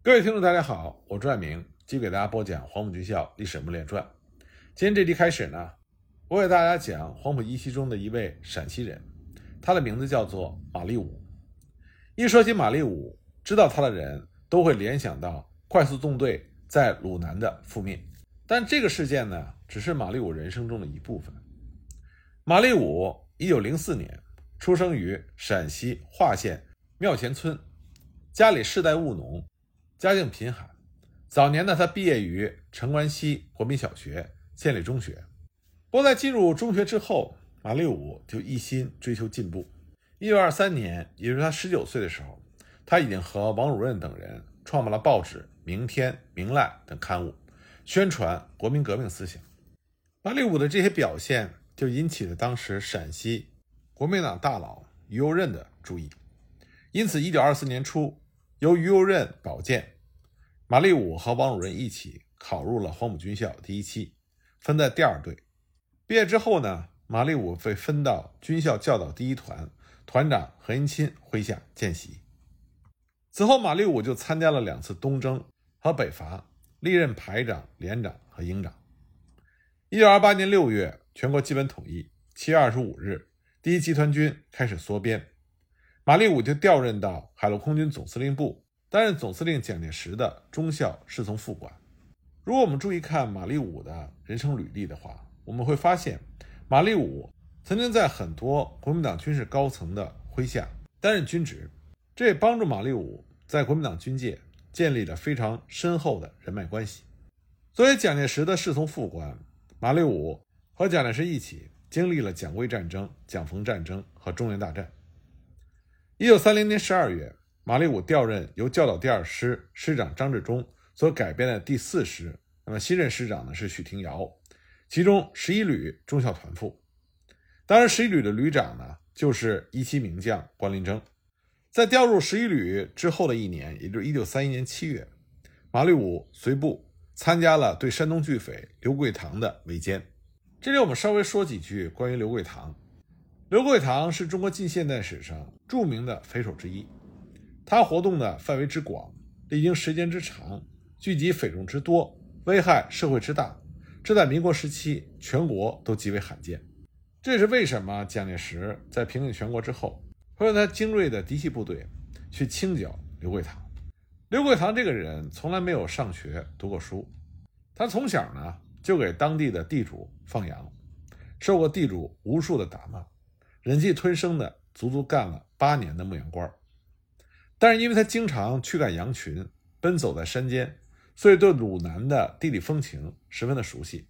各位听众，大家好，我朱爱明，继续给大家播讲《黄埔军校历史人物列传》。今天这集开始呢，我给大家讲黄埔一期中的一位陕西人，他的名字叫做马立武。一说起马立武，知道他的人都会联想到快速纵队在鲁南的覆灭，但这个事件呢，只是马立武人生中的一部分。马立武一九零四年出生于陕西华县庙前村，家里世代务农，家境贫寒。早年呢，他毕业于城关西国民小学、县立中学。不过在进入中学之后，马立武就一心追求进步。一九二三年，也就是他十九岁的时候，他已经和王汝任等人创办了报纸《明天》《明赖》等刊物，宣传国民革命思想。马立武的这些表现就引起了当时陕西国民党大佬于右任的注意。因此，一九二四年初，由于右任保荐，马立武和王汝任一起考入了黄埔军校第一期，分在第二队。毕业之后呢，马立武被分到军校教导第一团。团长何应钦麾下见习。此后，马立武就参加了两次东征和北伐，历任排长、连长和营长。一九二八年六月，全国基本统一。七月二十五日，第一集团军开始缩编，马立武就调任到海陆空军总司令部，担任总司令蒋介石的中校侍从副官。如果我们注意看马立武的人生履历的话，我们会发现，马立武。曾经在很多国民党军事高层的麾下担任军职，这也帮助马立武在国民党军界建立了非常深厚的人脉关系。作为蒋介石的侍从副官，马立武和蒋介石一起经历了蒋桂战争、蒋冯战争和中原大战。一九三零年十二月，马立武调任由教导第二师师长张治中所改编的第四师，那么新任师长呢是许廷瑶，其中十一旅中校团副。当然，十一旅的旅长呢，就是一期名将关麟征。在调入十一旅之后的一年，也就是一九三一年七月，马立武随部参加了对山东巨匪刘桂堂的围歼。这里我们稍微说几句关于刘桂堂。刘桂堂是中国近现代史上著名的匪首之一，他活动的范围之广，历经时间之长，聚集匪众之多，危害社会之大，这在民国时期全国都极为罕见。这是为什么蒋介石在平定全国之后，会用他精锐的嫡系部队去清剿刘桂堂。刘桂堂这个人从来没有上学读过书，他从小呢就给当地的地主放羊，受过地主无数的打骂，忍气吞声的足足干了八年的牧羊官。但是因为他经常驱赶羊群，奔走在山间，所以对鲁南的地理风情十分的熟悉，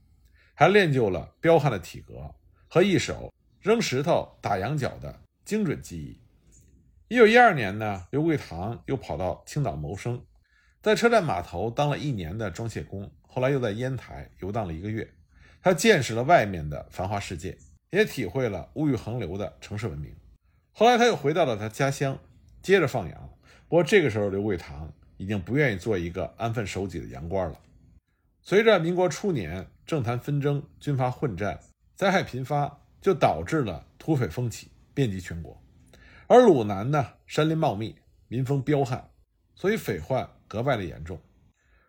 还练就了彪悍的体格。和一手扔石头打羊角的精准技艺。一九一二年呢，刘桂堂又跑到青岛谋生，在车站码头当了一年的装卸工，后来又在烟台游荡了一个月。他见识了外面的繁华世界，也体会了物欲横流的城市文明。后来他又回到了他家乡，接着放羊。不过这个时候，刘桂堂已经不愿意做一个安分守己的羊倌了。随着民国初年政坛纷争、军阀混战。灾害频发，就导致了土匪风起，遍及全国。而鲁南呢，山林茂密，民风彪悍，所以匪患格外的严重。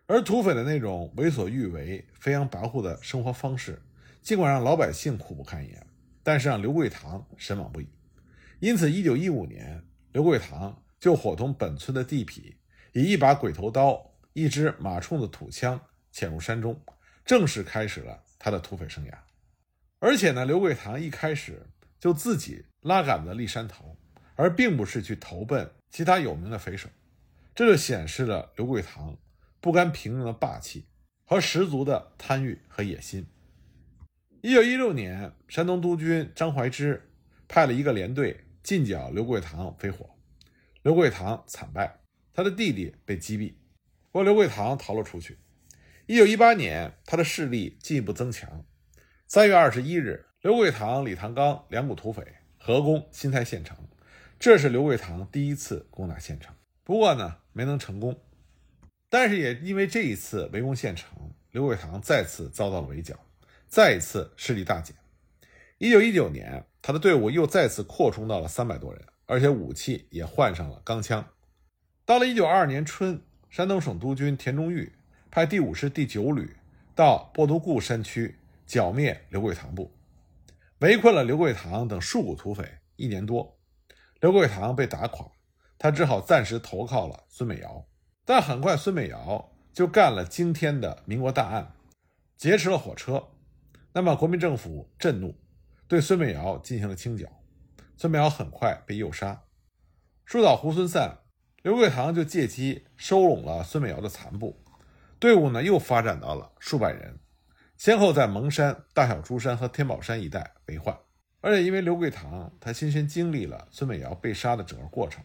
而土匪的那种为所欲为、飞扬跋扈的生活方式，尽管让老百姓苦不堪言，但是让刘桂堂神往不已。因此，一九一五年，刘桂堂就伙同本村的地痞，以一把鬼头刀、一支马冲的土枪，潜入山中，正式开始了他的土匪生涯。而且呢，刘桂堂一开始就自己拉杆子立山头，而并不是去投奔其他有名的匪首，这就显示了刘桂堂不甘平庸的霸气和十足的贪欲和野心。一九一六年，山东督军张怀之派了一个连队进剿刘桂堂匪火，刘桂堂惨败，他的弟弟被击毙，不过刘桂堂逃了出去。一九一八年，他的势力进一步增强。三月二十一日，刘桂堂、李唐刚两股土匪合攻新泰县城，这是刘桂堂第一次攻打县城。不过呢，没能成功。但是也因为这一次围攻县城，刘桂堂再次遭到了围剿，再一次势力大减。一九一九年，他的队伍又再次扩充到了三百多人，而且武器也换上了钢枪。到了一九二二年春，山东省督军田中玉派第五师第九旅到波多固山区剿灭刘桂堂部，围困了刘桂堂等数股土匪一年多。刘桂堂被打垮，他只好暂时投靠了孙美瑶。但很快，孙美瑶就干了惊天的民国大案，劫持了火车。那么，国民政府震怒，对孙美瑶进行了清剿。孙美瑶很快被诱杀。树倒猢狲散，刘桂堂就借机收拢了孙美瑶的残部，队伍呢又发展到了数百人，先后在蒙山、大小珠山和天宝山一带为患。而且因为刘桂堂他亲身经历了孙美瑶被杀的整个过程，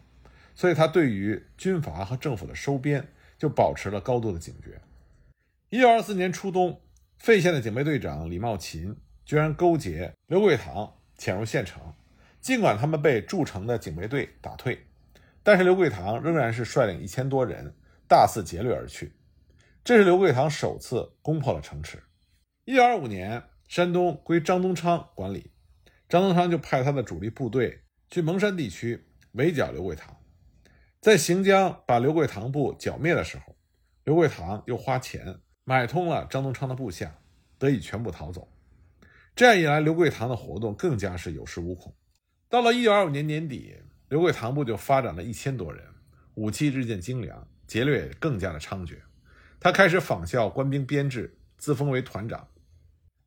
所以他对于军阀和政府的收编就保持了高度的警觉。一九二四年初冬，费县的警备队长李茂勤居然勾结刘桂堂潜入县城，尽管他们被驻城的警备队打退，但是刘桂堂仍然是率领一千多人大肆劫掠而去。这是刘桂堂首次攻破了城池。一九二五年，山东归张宗昌管理。张宗昌就派他的主力部队去蒙山地区围剿刘桂堂，在行将把刘桂堂部剿灭的时候，刘桂堂又花钱买通了张宗昌的部下，得以全部逃走。这样一来，刘桂堂的活动更加是有恃无恐。到了1925年年底，刘桂堂部就发展了一千多人，武器日渐精良，劫掠更加的猖獗。他开始仿效官兵编制，自封为团长。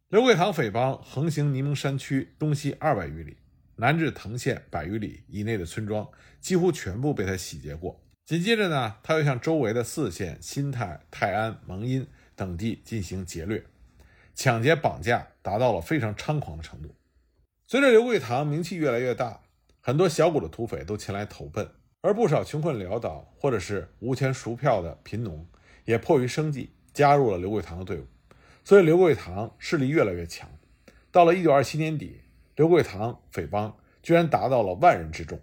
刘桂堂匪帮横行沂蒙山区东西二百余里，南至藤县百余里以内的村庄，几乎全部被他洗劫过。紧接着呢，他又向周围的四县新泰、泰安、蒙阴等地进行劫掠、抢劫、绑架，达到了非常猖狂的程度。随着刘桂堂名气越来越大，很多小股的土匪都前来投奔，而不少穷困潦倒或者是无钱赎票的贫农，也迫于生计加入了刘桂堂的队伍。所以刘桂堂势力越来越强，到了一九二七年底，刘桂堂匪帮居然达到了万人之众，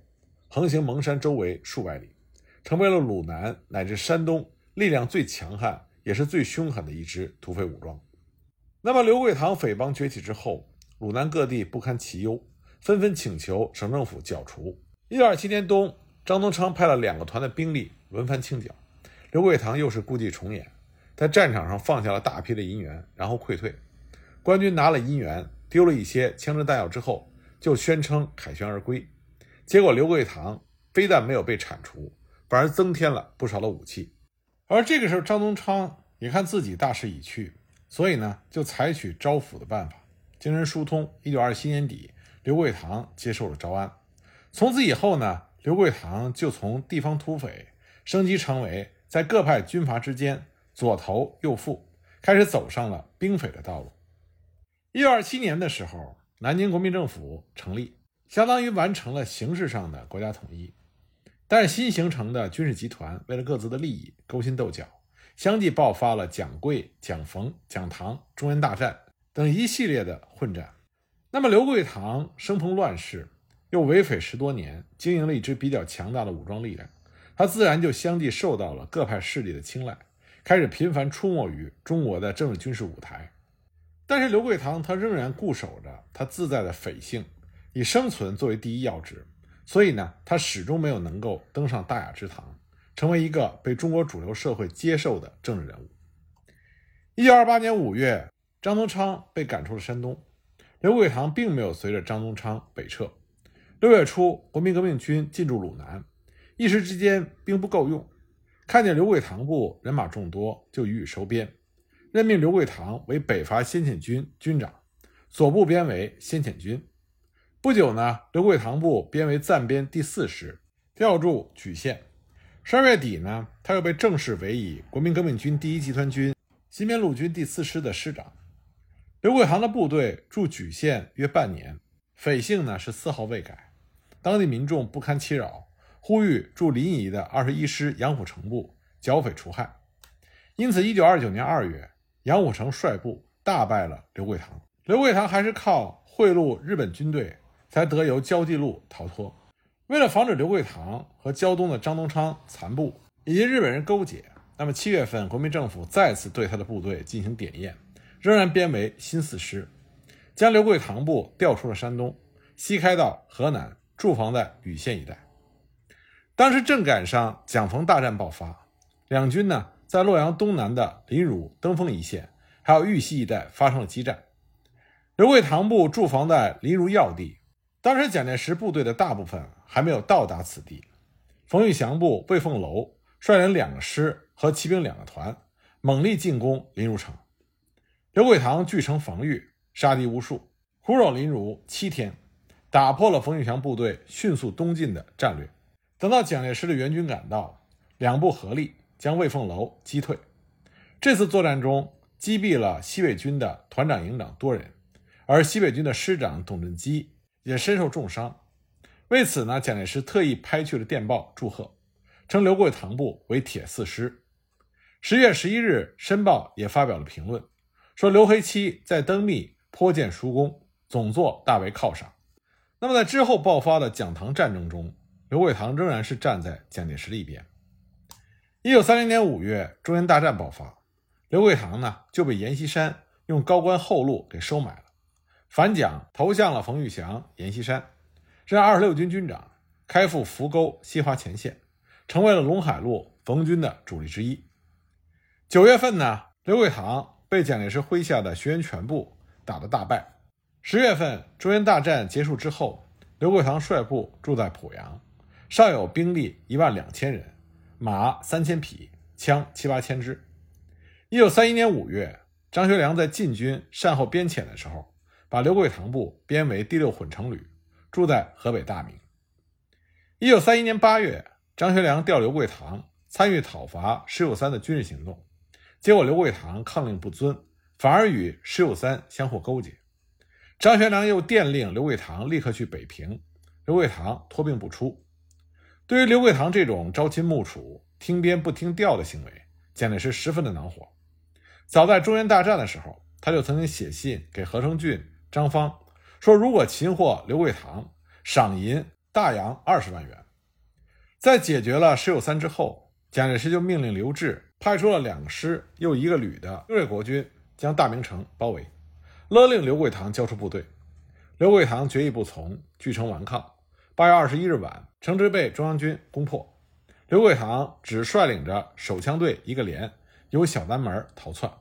横行蒙山周围数百里，成为了鲁南乃至山东力量最强悍也是最凶狠的一支土匪武装。那么刘桂堂匪帮崛起之后，鲁南各地不堪其忧，纷纷请求省政府剿除。一九二七年冬，张宗昌派了两个团的兵力轮番清剿，刘桂堂又是故伎重演。在战场上放下了大批的银元，然后溃退。官军拿了银元，丢了一些枪支弹药之后，就宣称凯旋而归。结果刘桂堂非但没有被铲除，反而增添了不少的武器。而这个时候，张宗昌也看自己大势已去，所以呢，就采取招抚的办法，精神疏通。一九二七年底，刘桂堂接受了招安。从此以后呢，刘桂堂就从地方土匪升级成为在各派军阀之间。左投右附，开始走上了兵匪的道路。一九二七年的时候，南京国民政府成立，相当于完成了形式上的国家统一。但是新形成的军事集团为了各自的利益勾心斗角，相继爆发了蒋桂、蒋冯、蒋唐中原大战等一系列的混战。那么刘桂堂生逢乱世，又为匪十多年，经营了一支比较强大的武装力量，他自然就相继受到了各派势力的青睐。开始频繁出没于中国的政治军事舞台，但是刘桂堂他仍然固守着他自在的匪性，以生存作为第一要旨，所以呢，他始终没有能够登上大雅之堂，成为一个被中国主流社会接受的政治人物。一九二八年五月，张宗昌被赶出了山东，刘桂堂并没有随着张宗昌北撤。六月初，国民革命军进驻鲁南，一时之间兵不够用。看见刘桂堂部人马众多，就予以收编，任命刘桂堂为北伐先遣军军长，左部编为先遣军。不久呢，刘桂堂部编为暂编第四师，调驻莒县。十二月底呢，他又被正式委以国民革命军第一集团军新编陆军第四师的师长。刘桂堂的部队驻莒县约半年，匪性呢是丝毫未改，当地民众不堪其扰。呼吁驻临沂的二十一师杨虎城部剿匪除害，因此，一九二九年二月，杨虎城率部大败了刘桂堂。刘桂堂还是靠贿赂日本军队，才得由焦继路逃脱。为了防止刘桂堂和胶东的张东昌残部以及日本人勾结，那么七月份，国民政府再次对他的部队进行点验，仍然编为新四师，将刘桂堂部调出了山东，西开到河南，驻防在禹县一带。当时正赶上蒋冯大战爆发，两军呢在洛阳东南的临汝、登封一线，还有玉溪一带发生了激战。刘桂堂部驻防在临汝要地，当时蒋介石部队的大部分还没有到达此地。冯玉祥部魏凤楼率领两个师和骑兵两个团，猛力进攻临汝城。刘桂堂据城防御，杀敌无数，虎守临汝七天，打破了冯玉祥部队迅速东进的战略。等到蒋介石的援军赶到，两部合力将魏凤楼击退。这次作战中，击毙了西北军的团长、营长多人，而西北军的师长董振基也身受重伤。为此呢，蒋介石特意拍去了电报祝贺，称刘桂堂部为铁四师。十月十一日，《申报》也发表了评论。说刘黑七在登密颇见殊功，总座大为犒赏。那么在之后爆发的蒋唐战争中，刘桂堂仍然是站在蒋介石的一边。一九三零年五月，中原大战爆发，刘桂堂呢就被阎锡山用高官厚禄给收买了，反蒋投向了冯玉祥、阎锡山，任二十六军军长，开赴扶沟、西华前线，成为了陇海路冯军的主力之一。九月份呢，刘桂堂。被蒋介石麾下的徐源全部打得大败。十月份，中原大战结束之后，刘桂堂率部住在濮阳，尚有兵力一万两千人，马三千匹，枪七八千支。一九三一年五月，张学良在晋军善后边遣的时候，把刘桂堂部编为第六混成旅，住在河北大名。一九三一年八月，张学良调刘桂堂参与讨伐石友三的军事行动。结果刘桂堂抗令不遵，反而与石友三相互勾结。张学良又电令刘桂堂立刻去北平，刘桂堂托病不出。对于刘桂堂这种朝秦暮楚、听编不听调的行为，蒋介石十分的恼火。早在中原大战的时候，他就曾经写信给何成俊、张方，说如果擒获刘桂堂，赏银大洋二十万元。在解决了石友三之后，蒋介石就命令刘峙。派出了两个师又一个旅的精锐国军，将大名城包围，勒令刘桂堂交出部队。刘桂堂决意不从，据城顽抗。八月二十一日晚，城池被中央军攻破。刘桂堂只率领着手枪队一个连，由小南门逃窜，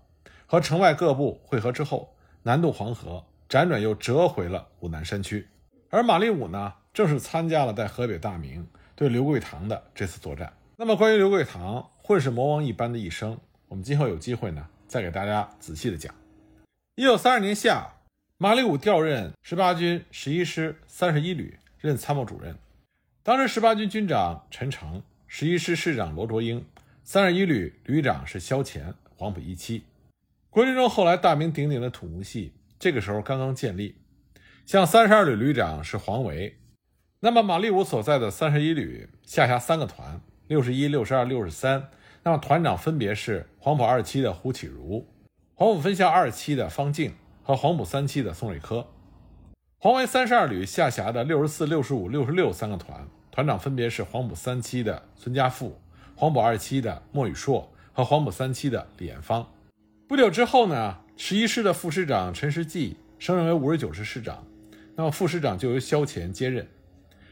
和城外各部会合之后，南渡黄河，辗转又折回了武南山区。而马立武呢，正是参加了在河北大名对刘桂堂的这次作战。那么，关于刘桂堂。混世魔王一般的一生，我们今后有机会呢，再给大家仔细的讲。一九三二年夏，马立武调任十八军十一师三十一旅，任参谋主任。当时十八军军长陈诚，十一师师长罗卓英，三十一旅旅长是萧乾，黄埔一期。国军中后来大名鼎鼎的土木系，这个时候刚刚建立。像三十二旅旅长是黄维，那么马立武所在的三十一旅下辖三个团。六十一、六十二、六十三，那么团长分别是黄埔二期的胡启如、黄埔分校二期的方静和黄埔三期的宋瑞科。黄维三十二旅下辖的六十四、六十五、六十六三个团，团长分别是黄埔三期的孙家富、黄埔二期的莫宇硕和黄埔三期的李彦芳。不久之后呢，十一师的副师长陈时济升任为五十九师师长，那么副师长就由萧乾接任，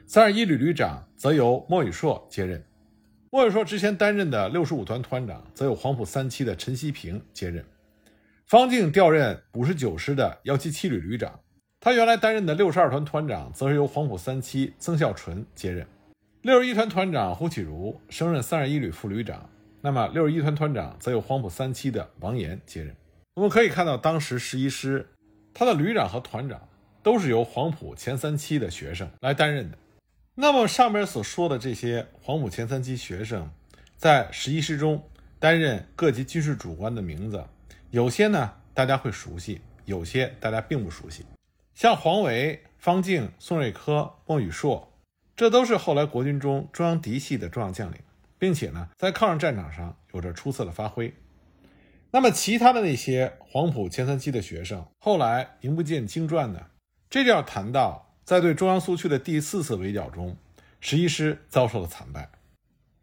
三十一旅旅长则由莫宇硕接任。莫宇硕之前担任的六十五团团长，则由黄埔三期的陈锡平接任。方静调任五十九师的幺七七旅旅长，他原来担任的六十二团团长，则是由黄埔三期曾孝纯接任。六十一团团长胡启如升任三十一旅副旅长，那么六十一团团长则由黄埔三期的王岩接任。我们可以看到，当时十一师他的旅长和团长都是由黄埔前三期的学生来担任的。那么上面所说的这些黄埔前三期学生，在十一师中担任各级军事主官的名字，有些呢大家会熟悉，有些大家并不熟悉。像黄维、方静、宋瑞科、莫宇硕，这都是后来国军中中央嫡系的重要将领，并且呢在抗日战场上有着出色的发挥。那么其他的那些黄埔前三期的学生，后来名不见经传呢？这就要谈到。在对中央苏区的第四次围剿中，十一师遭受了惨败。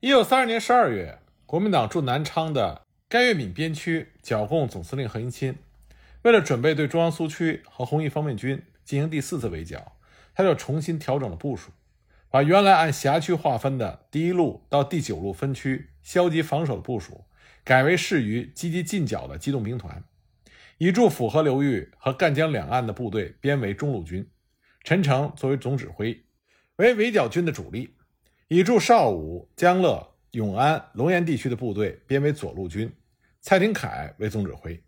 一九三二年十二月，国民党驻南昌的甘粤闽边区剿共总司令何应钦，为了准备对中央苏区和红一方面军进行第四次围剿，他就重新调整了部署，把原来按辖区划分的第一路到第九路分区消极防守的部署，改为适于积极进剿的机动兵团，以驻抚河流域和赣江两岸的部队编为中路军，陈诚作为总指挥，为围剿军的主力；以驻邵武、江乐、永安、龙岩地区的部队编为左路军，蔡廷锴为总指挥；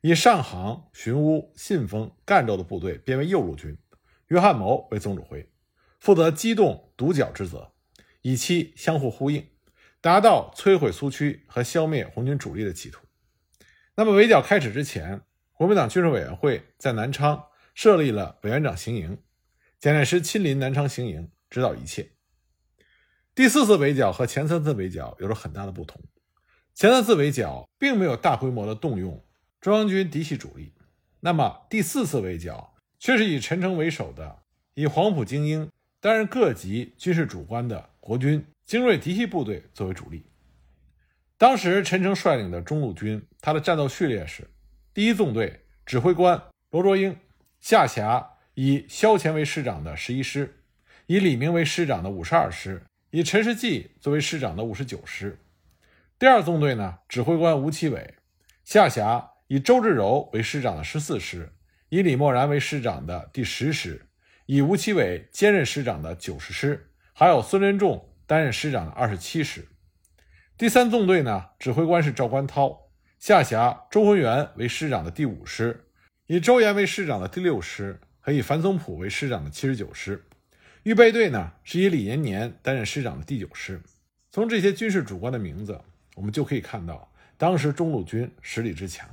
以上杭、寻乌、信丰、赣州的部队编为右路军，约翰谋为总指挥，负责机动堵剿之责，以期相互呼应。达到摧毁苏区和消灭红军主力的企图。那么围剿开始之前，国民党军事委员会在南昌设立了委员长行营，蒋介石亲临南昌行营，指导一切。第四次围剿和前三次围剿有着很大的不同。前三次围剿并没有大规模的动用中央军嫡系主力，那么第四次围剿却是以陈诚为首的以黄埔精英担任各级军事主官的国军。精锐嫡系部队作为主力，当时陈诚率领的中路军，他的战斗序列是：第一纵队指挥官罗卓英，下辖以萧乾为师长的十一师，以李明为师长的五十二师，以陈世济作为师长的五十九师。第二纵队呢，指挥官吴奇伟，下辖以周至柔为师长的十四师，以李默然为师长的第十师，以吴奇伟兼任师长的九十师，还有孙连仲。担任师长的二十七师，第三纵队呢，指挥官是赵观涛，下辖周浑元为师长的第五师，以周延为师长的第六师和以樊松浦为师长的七十九师。预备队呢，是以李延年担任师长的第九师。从这些军事主官的名字，我们就可以看到当时中路军实力之强。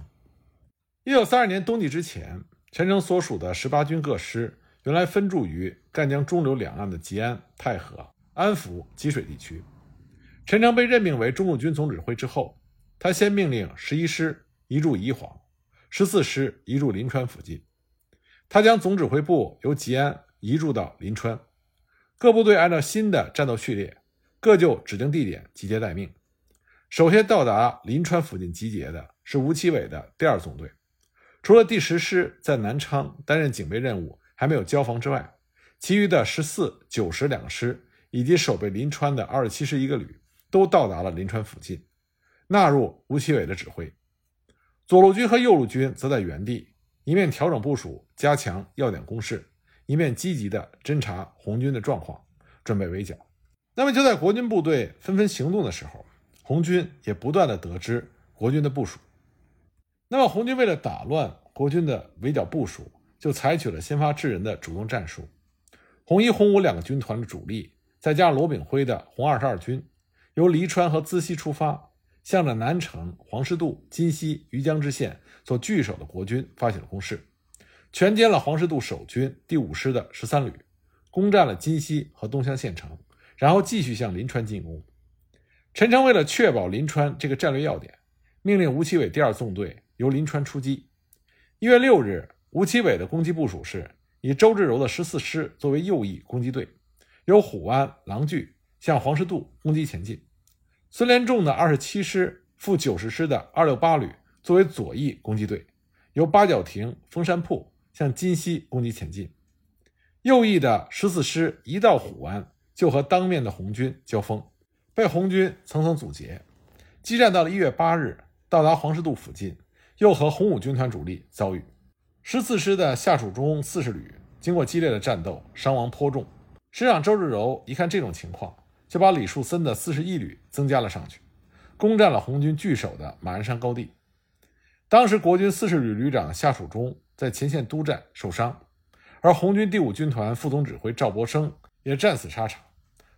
一九三二年冬季之前，陈诚所属的十八军各师原来分驻于赣江中流两岸的吉安、太和。安福吉水地区，陈诚被任命为中路军总指挥之后，他先命令十一师移驻宜黄，十四师移驻临川附近。他将总指挥部由吉安移驻到临川，各部队按照新的战斗序列，各就指定地点集结待命。首先到达临川附近集结的是吴奇伟的第二纵队，除了第十师在南昌担任警备任务还没有交防之外，其余的十四、九十两师。以及守备临川的二十七师一个旅都到达了临川附近，纳入吴奇伟的指挥。左路军和右路军则在原地，一面调整部署，加强要点攻势，一面积极地侦察红军的状况，准备围剿。那么就在国军部队纷纷行动的时候，红军也不断地得知国军的部署。那么红军为了打乱国军的围剿部署，就采取了先发制人的主动战术。红一、红五两个军团的主力。再加上罗炳辉的红二十二军，由黎川和资溪出发，向着南城、黄石渡、金溪、余江之线所据守的国军发起了攻势，全歼了黄石渡守军第五师的十三旅，攻占了金溪和东乡县城，然后继续向临川进攻。陈诚为了确保临川这个战略要点，命令吴奇伟第二纵队由临川出击。一月六日，吴奇伟的攻击部署是以周至柔的十四师作为右翼攻击队。由虎湾、狼聚向黄石渡攻击前进，孙连仲的二十七师副九十师的二六八旅作为左翼攻击队，由八角亭、封山铺向金溪攻击前进。右翼的十四师一到虎湾就和当面的红军交锋，被红军层层阻截。激战到了一月八日，到达黄石渡附近，又和红五军团主力遭遇。十四师的下属中四十旅经过激烈的战斗，伤亡颇重。师长周日柔一看这种情况，就把李树森的四十一旅增加了上去，攻占了红军据守的马鞍山高地。当时国军四十旅旅长夏楚中在前线督战受伤，而红军第五军团副总指挥赵博生也战死沙场，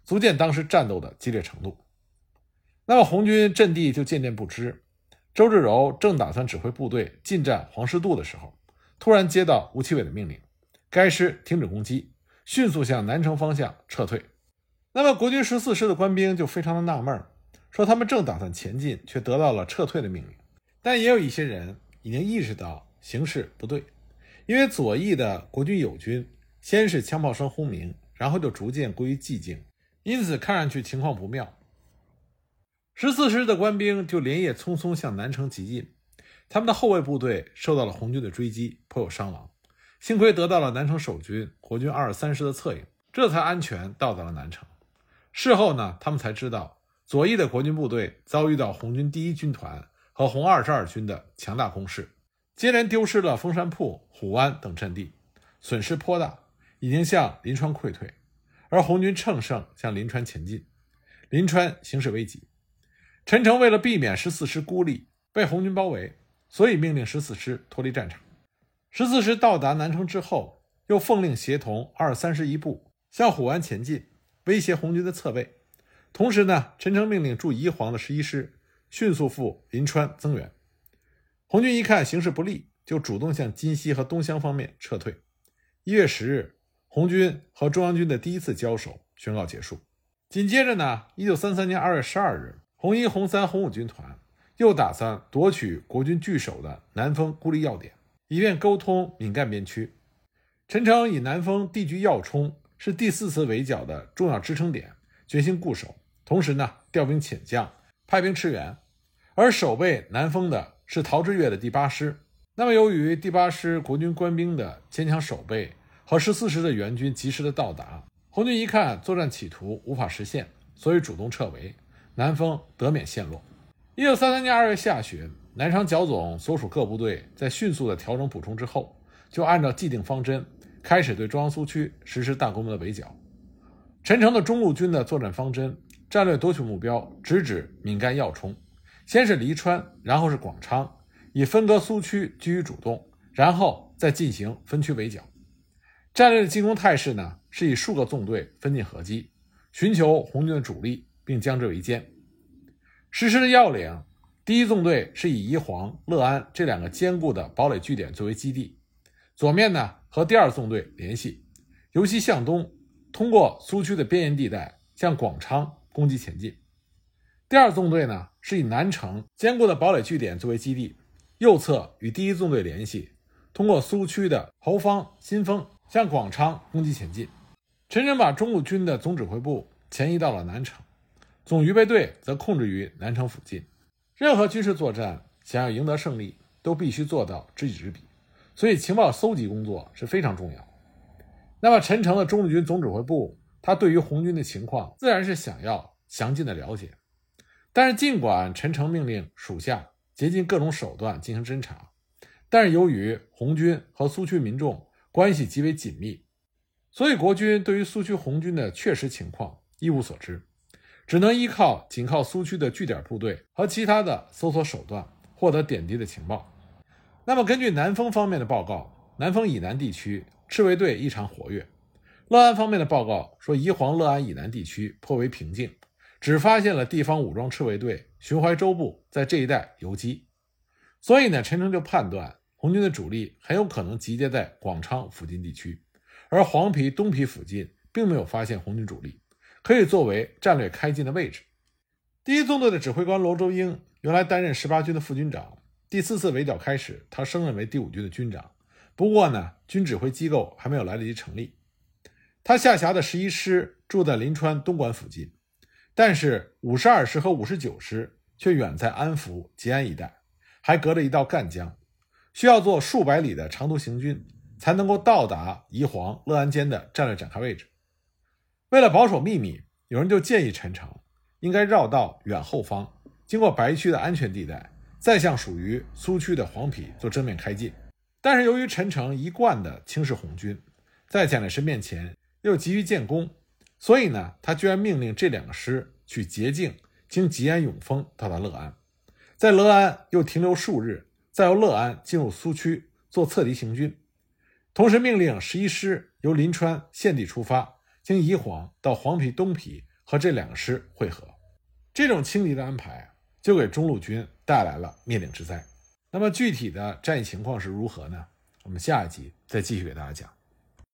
足见当时战斗的激烈程度。那么红军阵地就渐渐不支，周志柔正打算指挥部队进占黄石渡的时候，突然接到吴奇伟的命令，该师停止攻击。迅速向南城方向撤退。那么，国军十四师的官兵就非常的纳闷，说他们正打算前进，却得到了撤退的命令。但也有一些人已经意识到形势不对，因为左翼的国军友军先是枪炮声轰鸣，然后就逐渐归于寂静，因此看上去情况不妙。十四师的官兵就连夜匆匆向南城急进，他们的后卫部队受到了红军的追击，颇有伤亡。幸亏得到了南城守军国军二十三师的策应，这才安全到达了南城。事后呢，他们才知道左翼的国军部队遭遇到红军第一军团和红二十二军的强大攻势，接连丢失了封山铺、虎湾等阵地，损失颇大，已经向临川溃退。而红军乘胜向临川前进，临川形势危急。陈诚为了避免十四师孤立被红军包围，所以命令十四师脱离战场。十四师到达南城之后，又奉令协同二三师一部向虎湾前进，威胁红军的侧背。同时呢，陈诚命令驻宜黄的十一师迅速赴临川增援。红军一看形势不利，就主动向金溪和东乡方面撤退。一月十日，红军和中央军的第一次交手宣告结束。紧接着呢，一九三三年二月十二日，红一、红三、红五军团又打算夺取国军据守的南丰孤立要点，以便沟通闽赣边区。陈诚以南丰地居要冲，是第四次围剿的重要支撑点，决心固守。同时呢，调兵遣将，派兵驰援，而守备南丰的是陶峙岳的第八师。那么，由于第八师国军官兵的坚强守备和十四师的援军及时的到达，红军一看作战企图无法实现，所以主动撤围，南丰得免陷落。一九三三年二月下旬，南昌剿总所属各部队在迅速的调整补充之后，就按照既定方针开始对中央苏区实施大规模的围剿。陈诚的中路军的作战方针。战略夺取目标直指闽赣要冲，先是黎川，然后是广昌，以分割苏区居于主动，然后再进行分区围剿。战略的进攻态势呢，是以数个纵队分进合击，寻求红军的主力，并将之围歼。实施的要领，第一纵队是以宜黄、乐安这两个坚固的堡垒据点作为基地，左面呢和第二纵队联系，由西向东，通过苏区的边沿地带向广昌。攻击前进，第二纵队呢是以南城坚固的堡垒据点作为基地，右侧与第一纵队联系，通过苏区的侯方、新丰向广昌攻击前进。陈诚把中路军的总指挥部前移到了南城，总预备队则控制于南城附近。任何军事作战想要赢得胜利，都必须做到知己知彼，所以情报搜集工作是非常重要。那么陈诚的中路军总指挥部。他对于红军的情况自然是想要详尽的了解，但是尽管陈诚命令属下竭尽各种手段进行侦查，但是由于红军和苏区民众关系极为紧密，所以国军对于苏区红军的确实情况一无所知，只能依靠紧靠苏区的据点部队和其他的搜索手段获得点滴的情报。那么根据南丰方面的报告，南丰以南地区赤卫队异常活跃。乐安方面的报告说，宜黄乐安以南地区颇为平静，只发现了地方武装赤卫队寻淮州部在这一带游击。所以呢，陈诚就判断红军的主力很有可能集结在广昌附近地区，而黄陂、东陂附近并没有发现红军主力，可以作为战略开进的位置。第一纵队的指挥官罗周英原来担任十八军的副军长，第四次围剿开始，他升任为第五军的军长。不过呢，军指挥机构还没有来得及成立。他下辖的十一师住在临川东莞附近，但是五十二师和五十九师却远在安福、吉安一带，还隔着一道赣江，需要做数百里的长途行军，才能够到达宜黄、乐安间的战略展开位置。为了保守秘密，有人就建议陈诚应该绕道远后方，经过白区的安全地带，再向属于苏区的黄陂做正面开进。但是由于陈诚一贯的轻视红军，在蒋介石面前。又急于建功，所以呢，他居然命令这两个师去捷径经吉安永丰到达乐安，在乐安又停留数日，再由乐安进入苏区做侧敌行军。同时命令十一师由临川现地出发，经宜黄到黄陂、东陂和这两个师会合。这种轻敌的安排，就给中路军带来了灭顶之灾。那么具体的战役情况是如何呢？我们下一集再继续给大家讲。